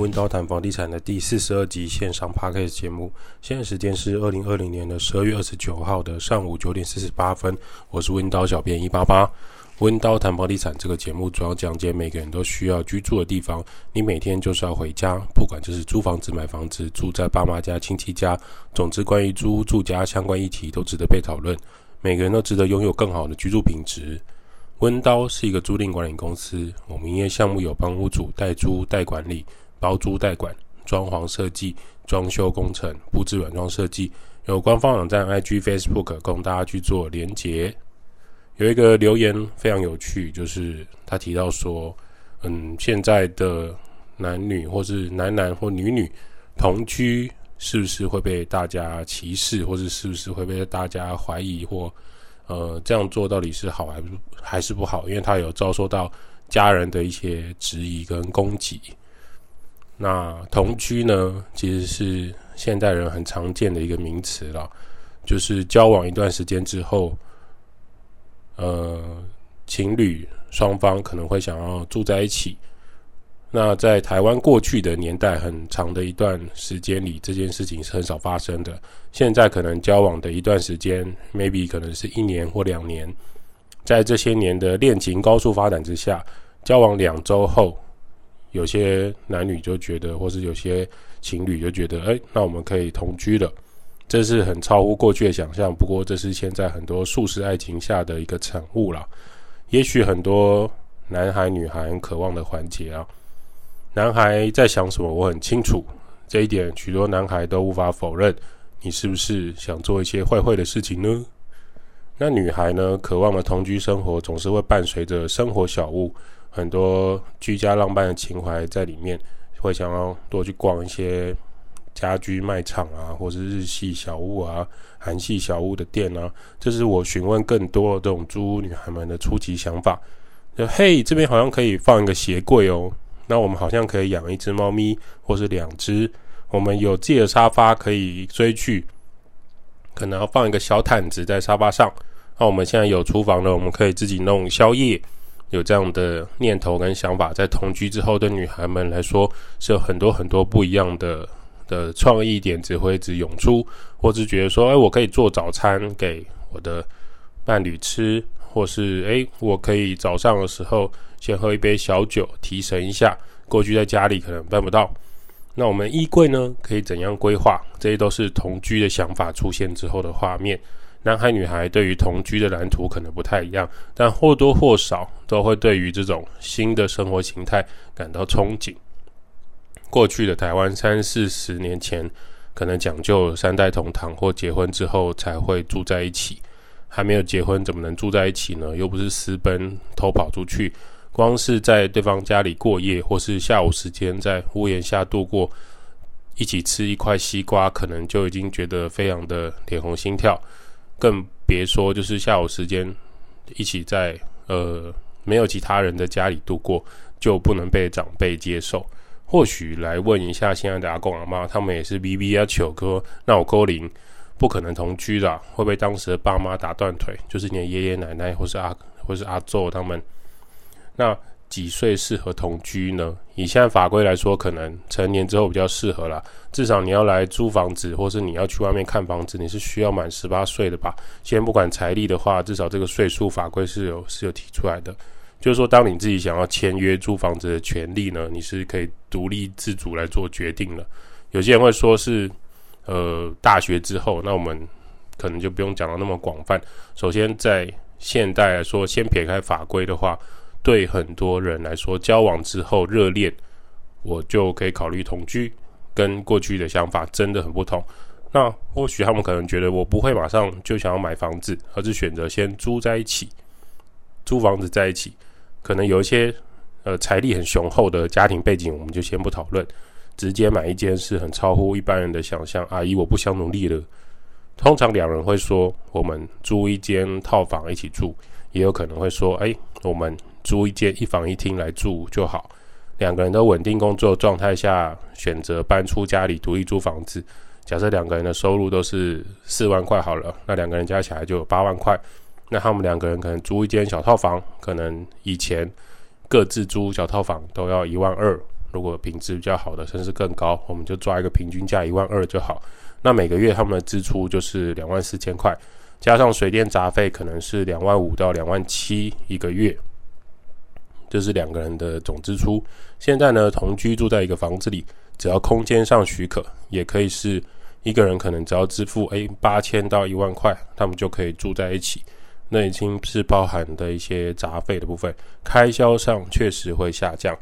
温刀谈房地产的第四十二集线上 Podcast 节目。现在时间是二零二零年的十二月二十九号的上午九点四十八分。我是温刀小编一八八。温刀谈房地产这个节目主要讲解每个人都需要居住的地方。你每天就是要回家，不管就是租房子、买房子、住在爸妈家、亲戚家，总之关于租住家相关议题都值得被讨论。每个人都值得拥有更好的居住品质。温刀是一个租赁管理公司，我们营业项目有帮屋主代租代管理、包租代管、装潢设计、装修工程、布置软装设计。有官方网站、IG、Facebook 供大家去做连结。有一个留言非常有趣，就是他提到说，嗯，现在的男女或是男男或女女同居，是不是会被大家歧视，或者是不是会被大家怀疑或？呃，这样做到底是好还是还是不好？因为他有遭受到家人的一些质疑跟攻击。那同居呢，其实是现代人很常见的一个名词了，就是交往一段时间之后，呃，情侣双方可能会想要住在一起。那在台湾过去的年代很长的一段时间里，这件事情是很少发生的。现在可能交往的一段时间，maybe 可能是一年或两年，在这些年的恋情高速发展之下，交往两周后，有些男女就觉得，或是有些情侣就觉得，哎，那我们可以同居了。这是很超乎过去的想象，不过这是现在很多速食爱情下的一个产物了。也许很多男孩女孩渴望的环节啊。男孩在想什么？我很清楚这一点，许多男孩都无法否认。你是不是想做一些坏坏的事情呢？那女孩呢？渴望的同居生活总是会伴随着生活小物，很多居家浪漫的情怀在里面，会想要多去逛一些家居卖场啊，或是日系小物啊、韩系小物的店啊。这是我询问更多这种租屋女孩们的初级想法。就嘿，这边好像可以放一个鞋柜哦。那我们好像可以养一只猫咪，或是两只。我们有自己的沙发可以追剧，可能要放一个小毯子在沙发上。那我们现在有厨房了，我们可以自己弄宵夜。有这样的念头跟想法，在同居之后的女孩们来说，是有很多很多不一样的的创意点子会一直涌出，或是觉得说，哎，我可以做早餐给我的伴侣吃，或是哎，我可以早上的时候。先喝一杯小酒，提神一下。过去在家里可能办不到。那我们衣柜呢？可以怎样规划？这些都是同居的想法出现之后的画面。男孩女孩对于同居的蓝图可能不太一样，但或多或少都会对于这种新的生活形态感到憧憬。过去的台湾三四十年前，可能讲究三代同堂或结婚之后才会住在一起。还没有结婚，怎么能住在一起呢？又不是私奔偷跑出去。光是在对方家里过夜，或是下午时间在屋檐下度过，一起吃一块西瓜，可能就已经觉得非常的脸红心跳，更别说就是下午时间一起在呃没有其他人的家里度过，就不能被长辈接受。或许来问一下现在的阿公阿妈，他们也是 B B 啊求哥，那我勾零不可能同居的，会被当时的爸妈打断腿，就是你的爷爷奶奶或是阿或是阿祖他们。那几岁适合同居呢？以现在法规来说，可能成年之后比较适合啦。至少你要来租房子，或是你要去外面看房子，你是需要满十八岁的吧？先不管财力的话，至少这个岁数法规是有是有提出来的。就是说，当你自己想要签约租房子的权利呢，你是可以独立自主来做决定了。有些人会说是，呃，大学之后，那我们可能就不用讲到那么广泛。首先，在现代来说，先撇开法规的话。对很多人来说，交往之后热恋，我就可以考虑同居，跟过去的想法真的很不同。那或许他们可能觉得我不会马上就想要买房子，而是选择先租在一起，租房子在一起。可能有一些呃财力很雄厚的家庭背景，我们就先不讨论，直接买一间是很超乎一般人的想象。阿姨，我不想努力了。通常两人会说，我们租一间套房一起住，也有可能会说，哎，我们。租一间一房一厅来住就好，两个人都稳定工作状态下，选择搬出家里独立租房子。假设两个人的收入都是四万块好了，那两个人加起来就有八万块。那他们两个人可能租一间小套房，可能以前各自租小套房都要一万二，如果品质比较好的，甚至更高，我们就抓一个平均价一万二就好。那每个月他们的支出就是两万四千块，加上水电杂费可能是两万五到两万七一个月，这是两个人的总支出。现在呢，同居住在一个房子里，只要空间上许可，也可以是一个人可能只要支付诶八千到一万块，他们就可以住在一起。那已经是包含的一些杂费的部分，开销上确实会下降。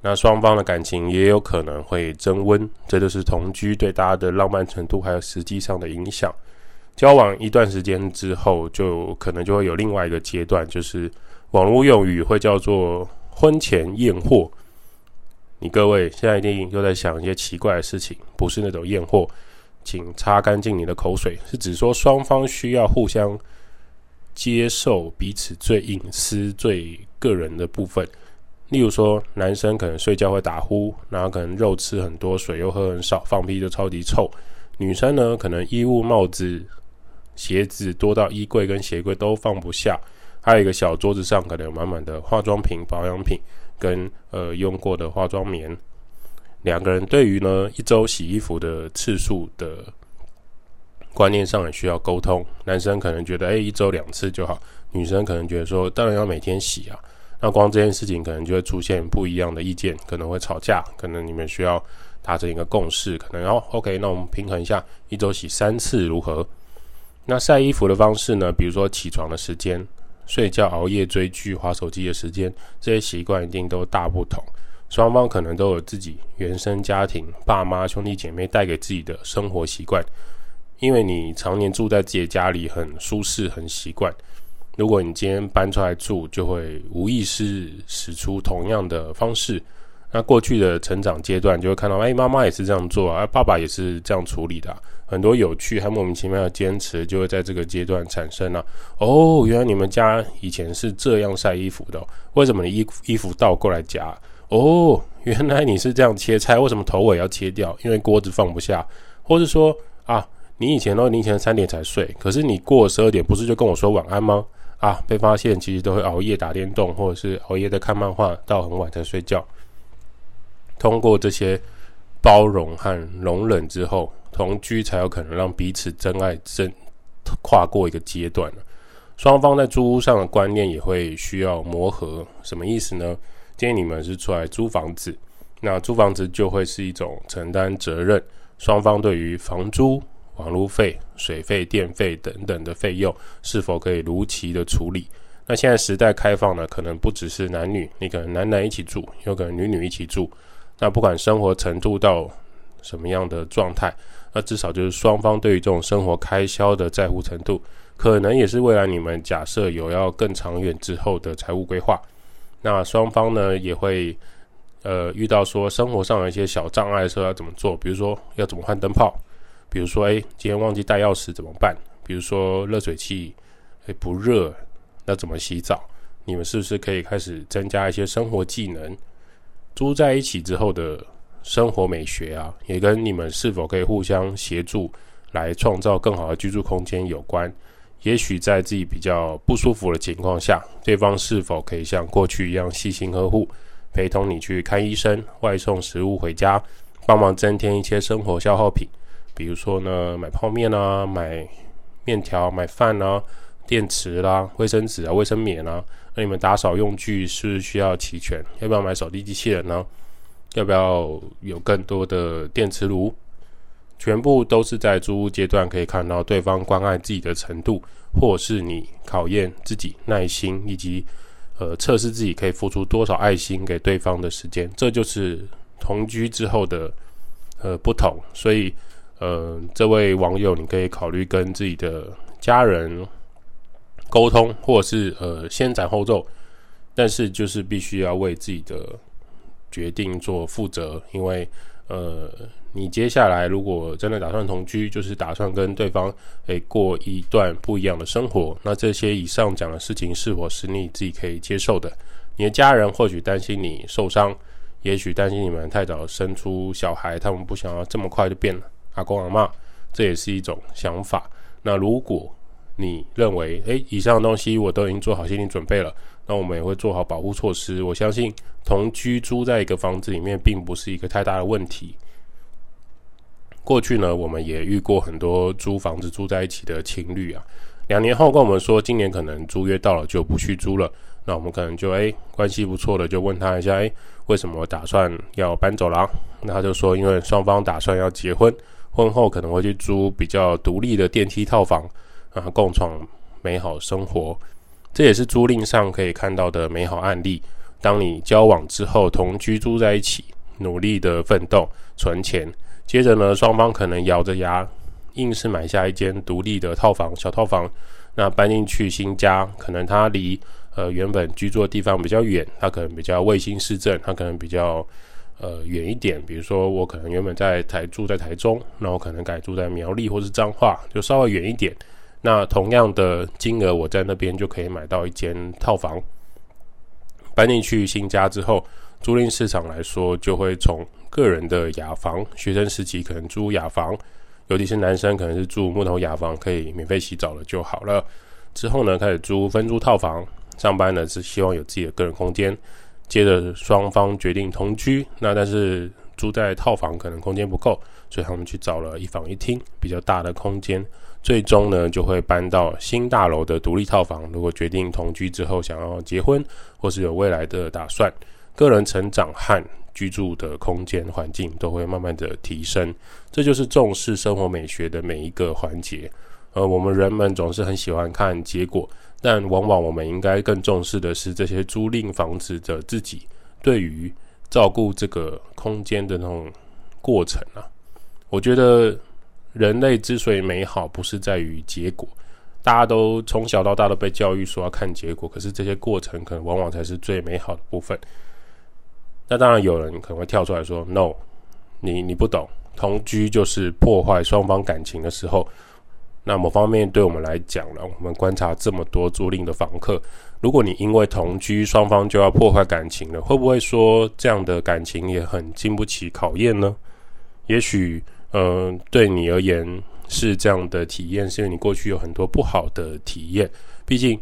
那双方的感情也有可能会增温，这就是同居对大家的浪漫程度还有实际上的影响。交往一段时间之后，就可能就会有另外一个阶段，就是网络用语会叫做婚前验货。你各位现在一定又在想一些奇怪的事情，不是那种验货，请擦干净你的口水，是指说双方需要互相。接受彼此最隐私、最个人的部分，例如说，男生可能睡觉会打呼，然后可能肉吃很多，水又喝很少，放屁就超级臭。女生呢，可能衣物、帽子、鞋子多到衣柜跟鞋柜都放不下，还有一个小桌子上可能有满满的化妆品、保养品跟呃用过的化妆棉。两个人对于呢一周洗衣服的次数的。观念上也需要沟通，男生可能觉得，诶，一周两次就好；女生可能觉得说，当然要每天洗啊。那光这件事情可能就会出现不一样的意见，可能会吵架，可能你们需要达成一个共识，可能哦，OK，那我们平衡一下，一周洗三次如何？那晒衣服的方式呢？比如说起床的时间、睡觉、熬夜、追剧、划手机的时间，这些习惯一定都大不同。双方可能都有自己原生家庭、爸妈、兄弟姐妹带给自己的生活习惯。因为你常年住在自己家里，很舒适，很习惯。如果你今天搬出来住，就会无意识使出同样的方式。那过去的成长阶段，就会看到，哎，妈妈也是这样做啊，爸爸也是这样处理的。很多有趣还莫名其妙的坚持，就会在这个阶段产生了。哦，原来你们家以前是这样晒衣服的，为什么你衣衣服倒过来夹？哦，原来你是这样切菜，为什么头尾要切掉？因为锅子放不下，或者说啊。你以前都凌晨三点才睡，可是你过十二点不是就跟我说晚安吗？啊，被发现其实都会熬夜打电动，或者是熬夜在看漫画到很晚才睡觉。通过这些包容和容忍之后，同居才有可能让彼此真爱真跨过一个阶段。双方在租屋上的观念也会需要磨合。什么意思呢？建议你们是出来租房子，那租房子就会是一种承担责任，双方对于房租。网路费、水费、电费等等的费用是否可以如期的处理？那现在时代开放了，可能不只是男女，你可能男男一起住，有可能女女一起住。那不管生活程度到什么样的状态，那至少就是双方对于这种生活开销的在乎程度，可能也是未来你们假设有要更长远之后的财务规划。那双方呢也会呃遇到说生活上有一些小障碍的时候要怎么做？比如说要怎么换灯泡？比如说，哎，今天忘记带钥匙怎么办？比如说，热水器哎不热，那怎么洗澡？你们是不是可以开始增加一些生活技能？住在一起之后的生活美学啊，也跟你们是否可以互相协助来创造更好的居住空间有关。也许在自己比较不舒服的情况下，对方是否可以像过去一样细心呵护，陪同你去看医生，外送食物回家，帮忙增添一些生活消耗品。比如说呢，买泡面啊，买面条，买饭啊，电池啦，卫生纸啊，卫生棉啊。那你们打扫用具是需要齐全？要不要买扫地机器人呢？要不要有更多的电磁炉？全部都是在租屋阶段可以看到对方关爱自己的程度，或是你考验自己耐心，以及呃测试自己可以付出多少爱心给对方的时间。这就是同居之后的呃不同，所以。呃，这位网友，你可以考虑跟自己的家人沟通，或者是呃先斩后奏，但是就是必须要为自己的决定做负责，因为呃，你接下来如果真的打算同居，就是打算跟对方诶过一段不一样的生活，那这些以上讲的事情是否是你自己可以接受的？你的家人或许担心你受伤，也许担心你们太早生出小孩，他们不想要这么快就变了。阿公阿妈，这也是一种想法。那如果你认为，诶，以上东西我都已经做好心理准备了，那我们也会做好保护措施。我相信同居租在一个房子里面，并不是一个太大的问题。过去呢，我们也遇过很多租房子住在一起的情侣啊，两年后跟我们说，今年可能租约到了就不续租了。那我们可能就诶关系不错的，就问他一下，诶为什么打算要搬走了？那他就说，因为双方打算要结婚，婚后可能会去租比较独立的电梯套房啊，共创美好生活。这也是租赁上可以看到的美好案例。当你交往之后，同居住在一起，努力的奋斗存钱，接着呢，双方可能咬着牙，硬是买下一间独立的套房，小套房。那搬进去新家，可能他离呃原本居住的地方比较远，他可能比较卫星市政，他可能比较呃远一点。比如说我可能原本在台住在台中，那我可能改住在苗栗或是彰化，就稍微远一点。那同样的金额，我在那边就可以买到一间套房。搬进去新家之后，租赁市场来说，就会从个人的雅房，学生时期可能租雅房，尤其是男生可能是住木头雅房，可以免费洗澡了就好了。之后呢，开始租分租套房，上班呢是希望有自己的个人空间。接着双方决定同居，那但是住在套房可能空间不够，所以他们去找了一房一厅比较大的空间。最终呢，就会搬到新大楼的独立套房。如果决定同居之后想要结婚，或是有未来的打算，个人成长和居住的空间环境都会慢慢的提升。这就是重视生活美学的每一个环节。而我们人们总是很喜欢看结果，但往往我们应该更重视的是这些租赁房子的自己对于照顾这个空间的那种过程啊。我觉得。人类之所以美好，不是在于结果。大家都从小到大都被教育说要看结果，可是这些过程可能往往才是最美好的部分。那当然有人可能会跳出来说：“No，你你不懂，同居就是破坏双方感情的时候。”那某方面对我们来讲呢，我们观察这么多租赁的房客，如果你因为同居双方就要破坏感情了，会不会说这样的感情也很经不起考验呢？也许。嗯、对你而言是这样的体验，是因为你过去有很多不好的体验。毕竟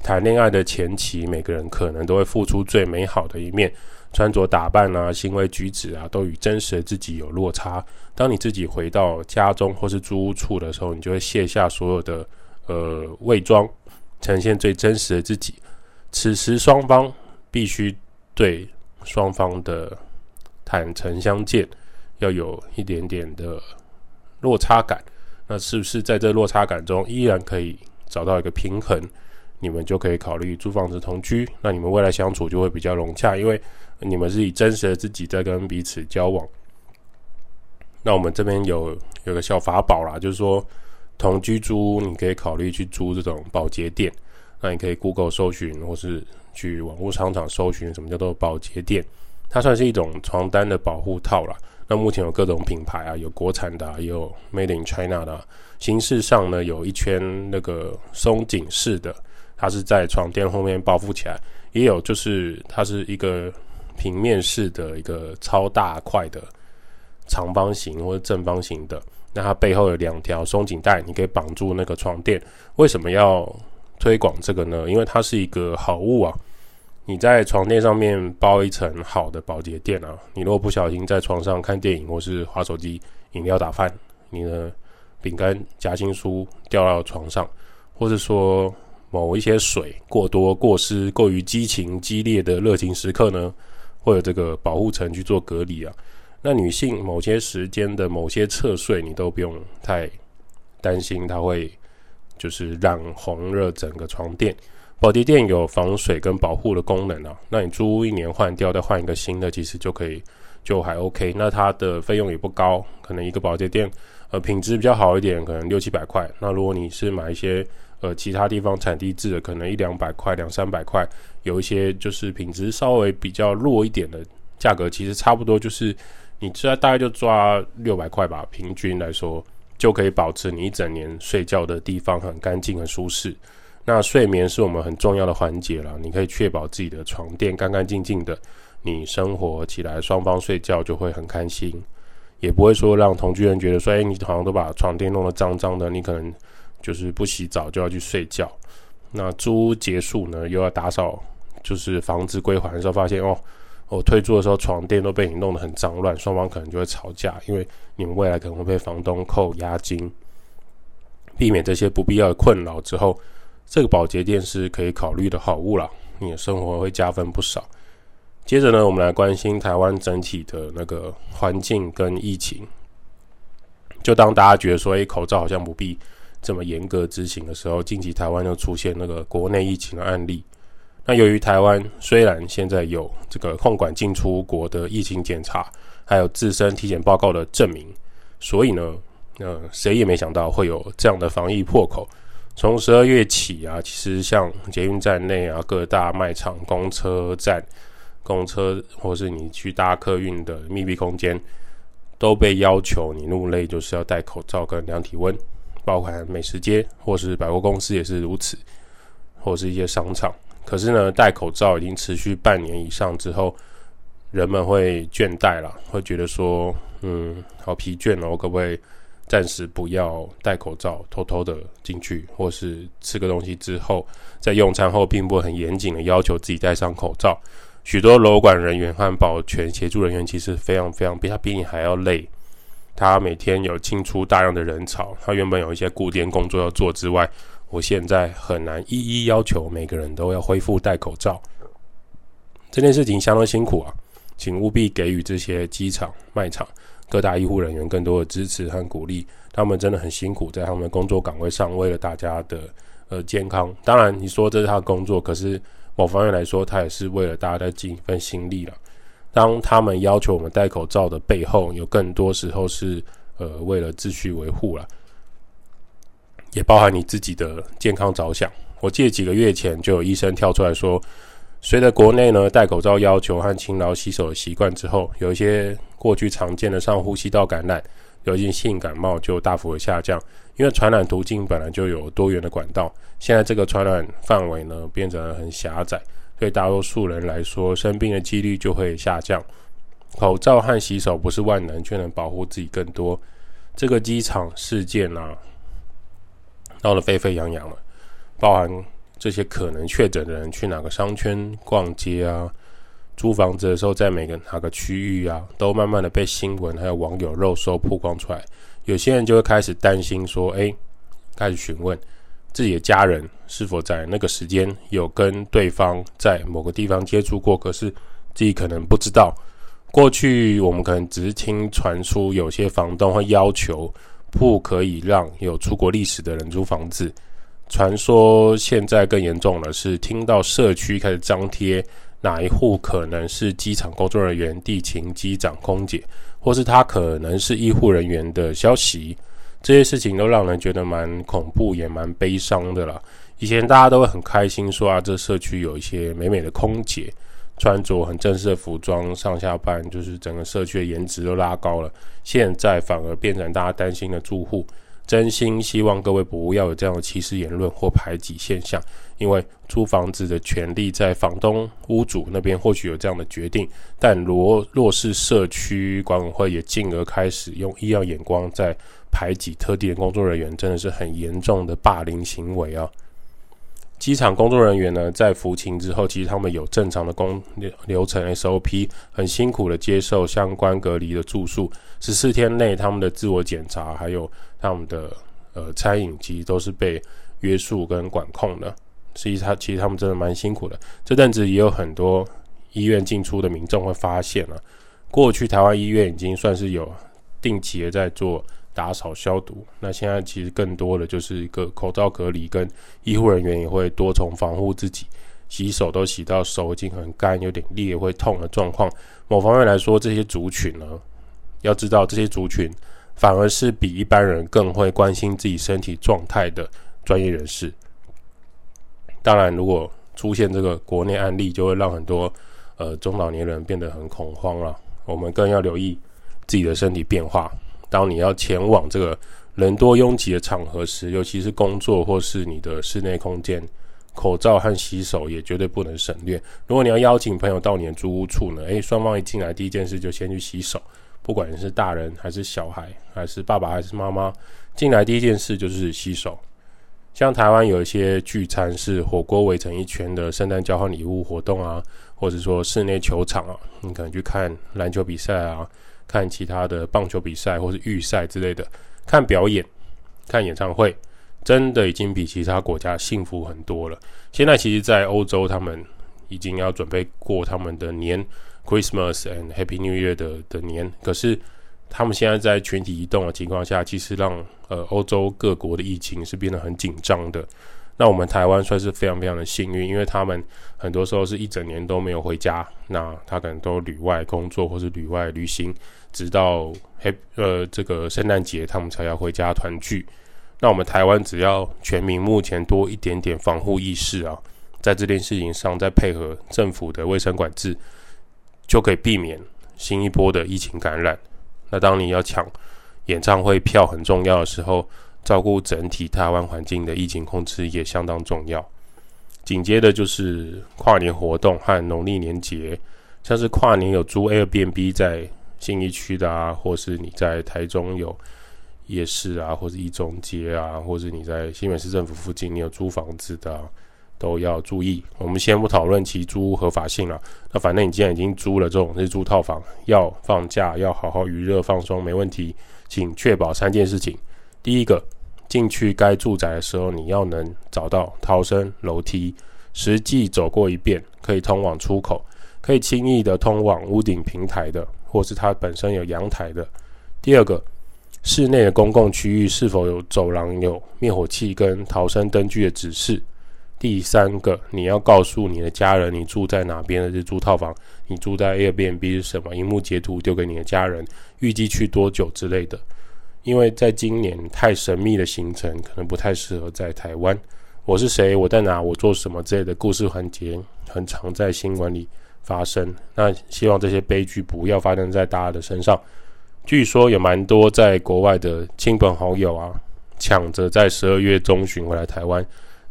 谈恋爱的前期，每个人可能都会付出最美好的一面，穿着打扮啊、行为举止啊，都与真实的自己有落差。当你自己回到家中或是租屋处的时候，你就会卸下所有的呃伪装，呈现最真实的自己。此时双方必须对双方的坦诚相见。要有一点点的落差感，那是不是在这落差感中依然可以找到一个平衡？你们就可以考虑租房子同居，那你们未来相处就会比较融洽，因为你们是以真实的自己在跟彼此交往。那我们这边有有个小法宝啦，就是说同居租，你可以考虑去租这种保洁店。那你可以 Google 搜寻，或是去网络商场搜寻什么叫做保洁店，它算是一种床单的保护套啦。那目前有各种品牌啊，有国产的，也有 Made in China 的。形式上呢，有一圈那个松紧式的，它是在床垫后面包覆起来；也有就是它是一个平面式的一个超大块的长方形或者正方形的。那它背后有两条松紧带，你可以绑住那个床垫。为什么要推广这个呢？因为它是一个好物啊。你在床垫上面包一层好的保洁垫啊，你如果不小心在床上看电影或是滑手机，饮料打翻，你的饼干夹心酥掉到床上，或是说某一些水过多、过湿、过于激情、激烈的热情时刻呢，或者这个保护层去做隔离啊。那女性某些时间的某些侧睡，你都不用太担心它会就是染红热整个床垫。保洁垫有防水跟保护的功能啊，那你租一年换掉，再换一个新的，其实就可以，就还 OK。那它的费用也不高，可能一个保洁垫，呃，品质比较好一点，可能六七百块。那如果你是买一些呃其他地方产地制的，可能一两百块、两三百块。有一些就是品质稍微比较弱一点的，价格其实差不多，就是你这大概就抓六百块吧，平均来说就可以保持你一整年睡觉的地方很干净、很舒适。那睡眠是我们很重要的环节了，你可以确保自己的床垫干干净净的，你生活起来双方睡觉就会很开心，也不会说让同居人觉得说，哎，你好像都把床垫弄得脏脏的，你可能就是不洗澡就要去睡觉。那租屋结束呢，又要打扫就是房子归还的时候，发现哦，我退租的时候床垫都被你弄得很脏乱，双方可能就会吵架，因为你们未来可能会被房东扣押金。避免这些不必要的困扰之后，这个保洁店是可以考虑的好物了，你的生活会加分不少。接着呢，我们来关心台湾整体的那个环境跟疫情。就当大家觉得说，诶，口罩好像不必这么严格执行的时候，近期台湾又出现那个国内疫情的案例。那由于台湾虽然现在有这个控管进出国的疫情检查，还有自身体检报告的证明，所以呢，呃，谁也没想到会有这样的防疫破口。从十二月起啊，其实像捷运站内啊，各大卖场、公车站、公车，或是你去搭客运的密闭空间。都被要求你入内就是要戴口罩跟量体温，包含美食街或是百货公司也是如此，或是一些商场。可是呢，戴口罩已经持续半年以上之后，人们会倦怠了，会觉得说，嗯，好疲倦哦，我可不可以暂时不要戴口罩，偷偷的进去，或是吃个东西之后，在用餐后并不很严谨的要求自己戴上口罩。许多楼管人员和保全协助人员其实非常非常比他比你还要累，他每天有进出大量的人潮，他原本有一些固定工作要做之外，我现在很难一一要求每个人都要恢复戴口罩，这件事情相当辛苦啊，请务必给予这些机场、卖场、各大医护人员更多的支持和鼓励，他们真的很辛苦，在他们的工作岗位上为了大家的呃健康，当然你说这是他的工作，可是。某方面来说，他也是为了大家在尽一份心力了。当他们要求我们戴口罩的背后，有更多时候是呃为了秩序维护了，也包含你自己的健康着想。我记得几个月前就有医生跳出来说，随着国内呢戴口罩要求和勤劳洗手的习惯之后，有一些过去常见的上呼吸道感染、流行性感冒就大幅的下降。因为传染途径本来就有多元的管道，现在这个传染范围呢变得很狭窄，对大多数人来说，生病的几率就会下降。口罩和洗手不是万能，却能保护自己更多。这个机场事件啊，闹得沸沸扬扬了，包含这些可能确诊的人去哪个商圈逛街啊，租房子的时候在每个哪个区域啊，都慢慢的被新闻还有网友肉搜曝光出来。有些人就会开始担心说：“哎，开始询问自己的家人是否在那个时间有跟对方在某个地方接触过，可是自己可能不知道。过去我们可能只是听传出有些房东会要求不可以让有出国历史的人租房子。传说现在更严重的是听到社区开始张贴哪一户可能是机场工作人员、地勤、机长、空姐。”或是他可能是医护人员的消息，这些事情都让人觉得蛮恐怖，也蛮悲伤的啦。以前大家都会很开心说啊，这社区有一些美美的空姐，穿着很正式的服装上下班，就是整个社区的颜值都拉高了。现在反而变成大家担心的住户。真心希望各位不要有这样的歧视言论或排挤现象，因为租房子的权利在房东、屋主那边或许有这样的决定，但若若是社区管委会也进而开始用异样眼光在排挤特定的工作人员，真的是很严重的霸凌行为啊！机场工作人员呢，在服勤之后，其实他们有正常的工流流程 SOP，很辛苦的接受相关隔离的住宿，十四天内他们的自我检查，还有他们的呃餐饮，其实都是被约束跟管控的。所以他其实他们真的蛮辛苦的。这阵子也有很多医院进出的民众会发现了，过去台湾医院已经算是有定期的在做。打扫消毒，那现在其实更多的就是一个口罩隔离，跟医护人员也会多重防护自己，洗手都洗到手已经很干，有点裂会痛的状况。某方面来说，这些族群呢，要知道这些族群反而是比一般人更会关心自己身体状态的专业人士。当然，如果出现这个国内案例，就会让很多呃中老年人变得很恐慌了。我们更要留意自己的身体变化。当你要前往这个人多拥挤的场合时，尤其是工作或是你的室内空间，口罩和洗手也绝对不能省略。如果你要邀请朋友到你的租屋处呢，诶，双方一进来第一件事就先去洗手，不管是大人还是小孩，还是爸爸还是妈妈，进来第一件事就是洗手。像台湾有一些聚餐是火锅围成一圈的圣诞交换礼物活动啊，或者说室内球场啊，你可能去看篮球比赛啊，看其他的棒球比赛或是预赛之类的，看表演、看演唱会，真的已经比其他国家幸福很多了。现在其实，在欧洲，他们已经要准备过他们的年 （Christmas and Happy New Year） 的的年，可是。他们现在在群体移动的情况下，其实让呃欧洲各国的疫情是变得很紧张的。那我们台湾算是非常非常的幸运，因为他们很多时候是一整年都没有回家，那他可能都旅外工作或是旅外旅行，直到黑呃这个圣诞节他们才要回家团聚。那我们台湾只要全民目前多一点点防护意识啊，在这件事情上再配合政府的卫生管制，就可以避免新一波的疫情感染。那当你要抢演唱会票很重要的时候，照顾整体台湾环境的疫情控制也相当重要。紧接着就是跨年活动和农历年节，像是跨年有租 Airbnb 在信义区的啊，或是你在台中有夜市啊，或是一中街啊，或是你在新北市政府附近你有租房子的啊。都要注意，我们先不讨论其租屋合法性了。那反正你既然已经租了这种日租套房，要放假要好好娱乐放松，没问题。请确保三件事情：第一个，进去该住宅的时候，你要能找到逃生楼梯，实际走过一遍，可以通往出口，可以轻易的通往屋顶平台的，或是它本身有阳台的。第二个，室内的公共区域是否有走廊有灭火器跟逃生灯具的指示。第三个，你要告诉你的家人你住在哪边的日租套房，你住在 Airbnb 是什么？荧幕截图丢给你的家人，预计去多久之类的。因为在今年太神秘的行程可能不太适合在台湾。我是谁？我在哪？我做什么？之类的故事环节很常在新闻里发生。那希望这些悲剧不要发生在大家的身上。据说有蛮多在国外的亲朋好友啊，抢着在十二月中旬回来台湾。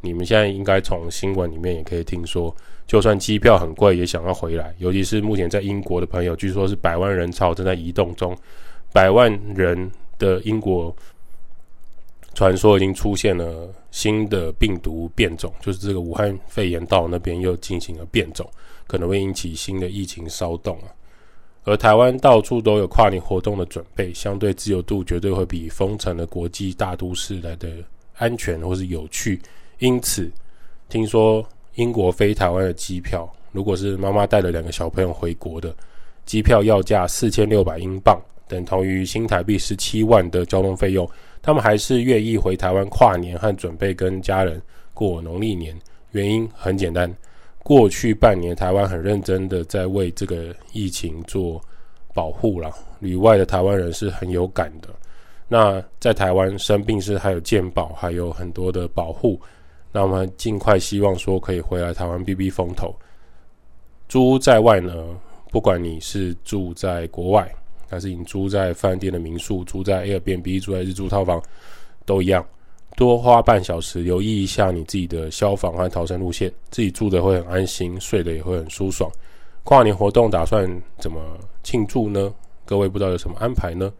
你们现在应该从新闻里面也可以听说，就算机票很贵，也想要回来。尤其是目前在英国的朋友，据说是百万人潮正在移动中。百万人的英国传说已经出现了新的病毒变种，就是这个武汉肺炎到那边又进行了变种，可能会引起新的疫情骚动啊。而台湾到处都有跨年活动的准备，相对自由度绝对会比封城的国际大都市来的安全或是有趣。因此，听说英国飞台湾的机票，如果是妈妈带了两个小朋友回国的，机票要价四千六百英镑，等同于新台币十七万的交通费用，他们还是愿意回台湾跨年和准备跟家人过农历年。原因很简单，过去半年台湾很认真的在为这个疫情做保护了，旅外的台湾人是很有感的。那在台湾生病是还有健保，还有很多的保护。那我们尽快希望说可以回来台湾避避风头。租屋在外呢，不管你是住在国外，还是你租在饭店的民宿，住在 Airbnb，住在日租套房，都一样。多花半小时留意一下你自己的消防和逃生路线，自己住的会很安心，睡得也会很舒爽。跨年活动打算怎么庆祝呢？各位不知道有什么安排呢？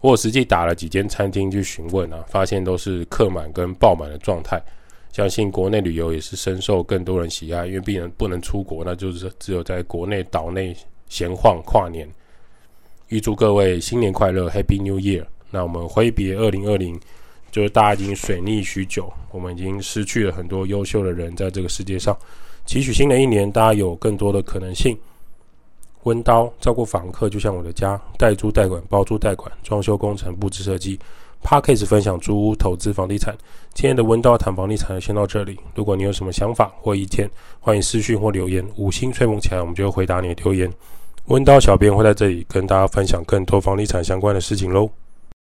我实际打了几间餐厅去询问啊，发现都是客满跟爆满的状态。相信国内旅游也是深受更多人喜爱，因为毕竟不能出国，那就是只有在国内岛内闲晃跨年。预祝各位新年快乐，Happy New Year！那我们挥别二零二零，就是大家已经水逆许久，我们已经失去了很多优秀的人在这个世界上。期许新的一年，大家有更多的可能性。温刀照顾房客，就像我的家，代租代管、包租代管、装修工程、布置设计。Podcast 分享租屋投资房地产，今天的温道谈房地产先到这里。如果你有什么想法或意见，欢迎私讯或留言，五星吹捧起来，我们就会回答你的留言。温道小编会在这里跟大家分享更多房地产相关的事情喽。